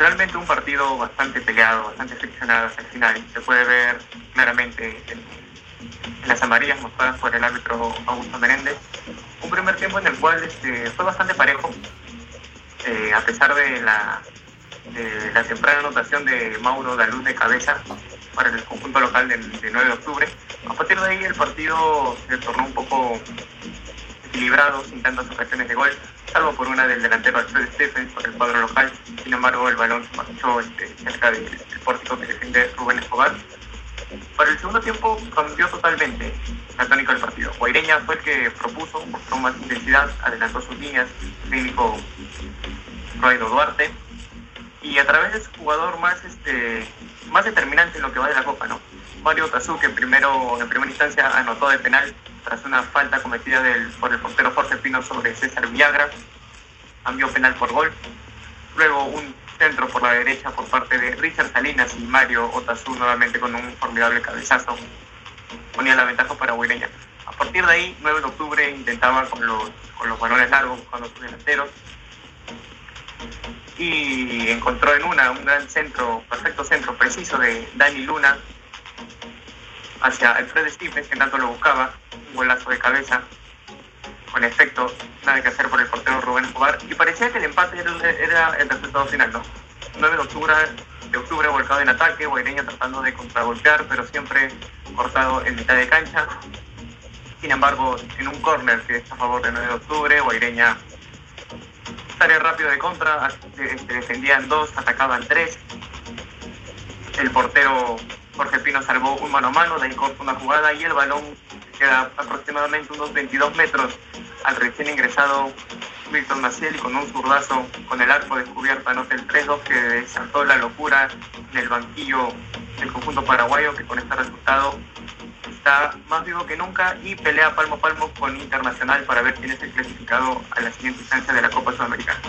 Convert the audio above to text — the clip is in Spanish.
realmente un partido bastante peleado, bastante friccionado hasta el final. Se puede ver claramente en, las amarillas mostradas por el árbitro Augusto Menéndez. Un primer tiempo en el cual este, fue bastante parejo, eh, a pesar de la, temprana anotación de Mauro Daluz de cabeza para el conjunto local del, 9 de octubre. A partir de ahí el partido se tornó un poco equilibrado, sin tantas ocasiones de gol, salvo por una del delantero Alfred Stephens por el cuadro local. Sin embargo, el balón marchó este, cerca del, pórtico que defiende Rubén Escobar. Para el segundo tiempo cambió totalmente la tónica del partido. Guaireña fue el que propuso, mostró más intensidad, adelantó sus líneas, el técnico Raido Duarte, y a través de su jugador más este más determinante en lo que va de la Copa, ¿no? Mario Tazú, que primero, en primera instancia anotó de penal tras una falta cometida por el portero Jorge Pino sobre César Villagra, cambió penal por gol. Luego un centro por la derecha por parte de Richard Salinas y Mario Otazú nuevamente con un formidable cabezazo. Ponía la ventaja para Huireña. A partir de ahí, 9 de octubre intentaba con los, con los balones largos, buscando sus delanteros. Y encontró en una un gran centro, perfecto centro preciso de Dani Luna, hacia Alfred Stephens, que tanto lo buscaba, con efecto, nada que hacer por el portero Rubén Escobar, y parecía que el empate era, el resultado final, ¿no? 9 de octubre, de octubre volcado en ataque, Guaireña tratando de contragolpear, pero siempre cortado en mitad de cancha. Sin embargo, en un córner que es a favor de 9 de octubre, Guaireña sale rápido de contra, este, defendían dos, atacaban tres. El portero Jorge Pino salvó un mano a mano, de ahí una jugada y el balón queda aproximadamente unos 22 metros al recién ingresado Víctor Maciel y con un zurdazo con el arco descubierto anota el 3-2 que desató la locura en el banquillo del conjunto paraguayo que con este resultado está más vivo que nunca y pelea palmo a palmo con Internacional para ver quién es el clasificado a la siguiente instancia de la Copa Sudamericana.